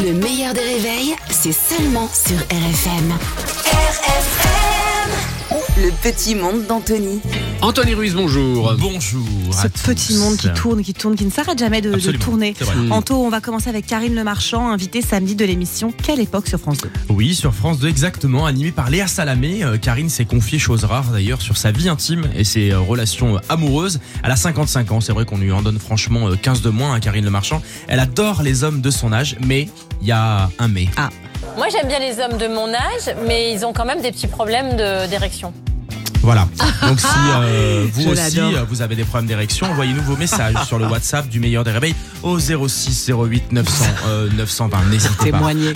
Le meilleur des réveils, c'est seulement sur RFM. RFM Le petit monde d'Anthony. Anthony Ruiz, bonjour. Bonjour. Ce à petit tous. monde qui tourne, qui tourne, qui ne s'arrête jamais de, tourner. c'est vrai. Anto, on va commencer avec Karine Le Marchand, invitée samedi de l'émission Quelle époque sur France 2 Oui, sur France 2 exactement, animé par Léa Salamé. Euh, Karine s'est confiée, chose rare d'ailleurs, sur sa vie intime et ses euh, relations euh, amoureuses. Elle a 55 ans, c'est vrai qu'on lui en donne franchement euh, 15 de moins à Karine Le Marchand. Elle adore les hommes de son âge, mais il y a un mais. Moi, j'aime bien les hommes de mon âge, mais ils ont quand même des petits problèmes de- d'érection. Voilà. Donc si euh, vous Je aussi euh, vous avez des problèmes d'érection, envoyez-nous vos messages sur le WhatsApp du meilleur des réveils au 06 08 900 euh, 920. N'hésitez pas. Témoigner.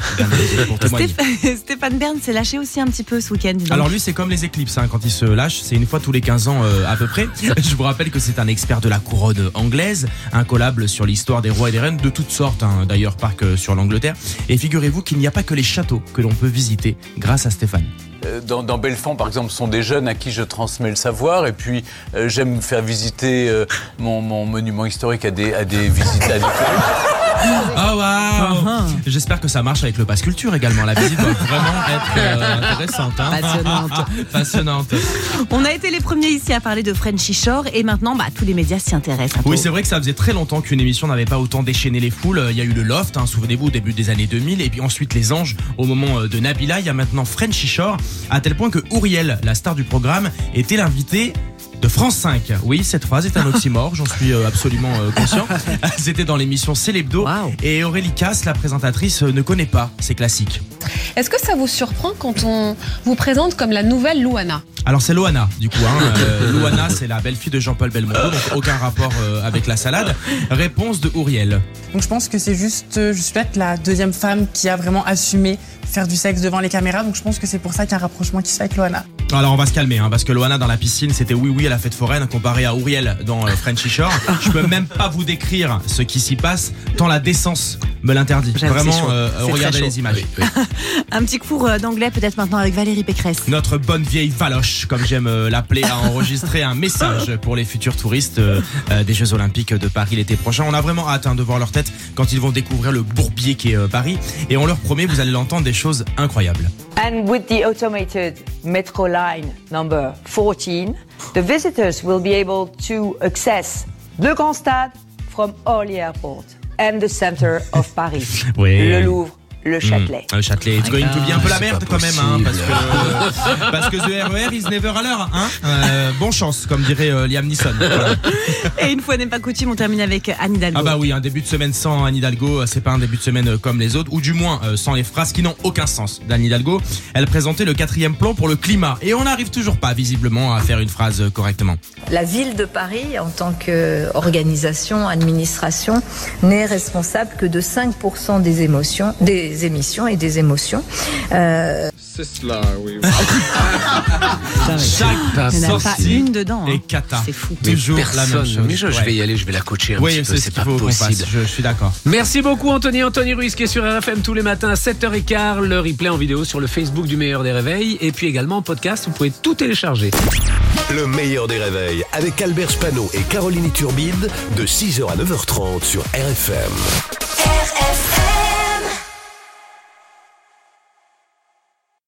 Pour témoigner. Stéph- Stéphane Bern s'est lâché aussi un petit peu ce week-end. donc. Alors lui c'est comme les éclipses hein, quand il se lâche, c'est une fois tous les 15 ans euh, à peu près. Je vous rappelle que c'est un expert de la couronne anglaise, incollable sur l'histoire des rois et des reines de toutes sortes, hein, d'ailleurs pas que sur l'Angleterre. Et figurez-vous qu'il n'y a pas que les châteaux que l'on peut visiter grâce à Stéphane. Euh, Dans, dans Belfond, par exemple, sont des jeunes à qui je transmets le savoir. Et puis, euh, j'aime faire visiter euh, mon, mon monument historique à des, à des. À des touristes. Oh waouh J'espère que ça marche avec le pass culture également. La visite doit vraiment être euh, intéressante. hein. Passionnante. Passionnante. On a été les premiers ici à parler de Frenchy Shore et maintenant bah, tous les médias s'y intéressent. Oui, c'est vrai que ça faisait très longtemps qu'une émission n'avait pas autant déchaîné les foules. Il y a eu le Loft, hein, souvenez-vous, au début des années 2000, et puis ensuite les Anges au moment euh, de Nabila. Il y a maintenant Frenchy Shore, à tel point que Ouriel, la star du programme, était l'invité de France 5. Oui, cette phrase est un oxymore, j'en suis euh, absolument euh, conscient. C'était dans l'émission Célébdo. Waouh. Et Aurélie Casse, la présentatrice, euh, ne connaît pas ces classiques. Est-ce que ça vous surprend quand on vous présente comme la nouvelle Louana? Alors c'est Loana du coup. Hein. Euh, Loana c'est la belle-fille de Jean-Paul Belmondo, donc aucun rapport euh, avec la salade. Réponse de Ouriel. Donc je pense que c'est juste, je suis peut-être la deuxième femme qui a vraiment assumé faire du sexe devant les caméras. Donc je pense que c'est pour ça qu'il y a un rapprochement qui se fait avec Loana. Alors on va se calmer hein, parce que Loana dans la piscine c'était oui oui à la fête foraine comparé à Ouriel dans euh, Frenchy Shore. Je peux même pas vous décrire ce qui s'y passe tant la décence me l'interdit. Vraiment euh, regardez les images. Un petit cours euh, d'anglais peut-être maintenant avec Valérie Pécresse. Notre bonne vieille Valoche, comme j'aime l'appeler, a enregistré un message pour les futurs touristes des Jeux Olympiques de Paris l'été prochain. On a vraiment hâte hein, de voir leur tête quand ils vont découvrir le bourbier qui est euh, Paris. Et on leur promet, vous allez l'entendre, des choses incroyables. And with the automated metro line number 14, the visitors will be able to access the Grand Stade from Orly Airport and the center of Paris. Oui. Le Louvre, le Châtelet. Euh, Châtelet, it's going to be un peu la merde quand même, hein, parce que parce que the RER is never à l'heure, hein. Euh, bon chance, comme dirait euh, Liam Neeson. Voilà. Et une fois n'est pas coutume, on termine avec Anne Hidalgo. Ah bah oui, un début de semaine sans Anne Hidalgo, euh, c'est pas un début de semaine euh, comme les autres, ou du moins euh, sans les phrases qui n'ont aucun sens d'Anne Hidalgo. Elle présentait le quatrième plan pour le climat, et on n'arrive toujours pas visiblement à faire une phrase euh, correctement. La ville de Paris, en tant qu'organisation, administration, n'est responsable que de 5% des émotions, des émissions et des émotions. Euh, Chaque Il n'y en a pas une dedans. hein. cata. C'est fou. Mais Toujours la même personne. chose. Mais je, vais y aller, je vais la coacher un Oui, petit c'est peu. ce C'est pas faut possible. Je, je suis d'accord. Merci beaucoup Anthony. Anthony Ruiz qui est sur RFM tous les matins à 7h15. Le replay en vidéo sur le Facebook du meilleur des réveils. Et puis également en podcast, vous pouvez tout télécharger. Le meilleur des réveils avec Albert Spano et Caroline Turbide de 6h à 9h30 sur RFM.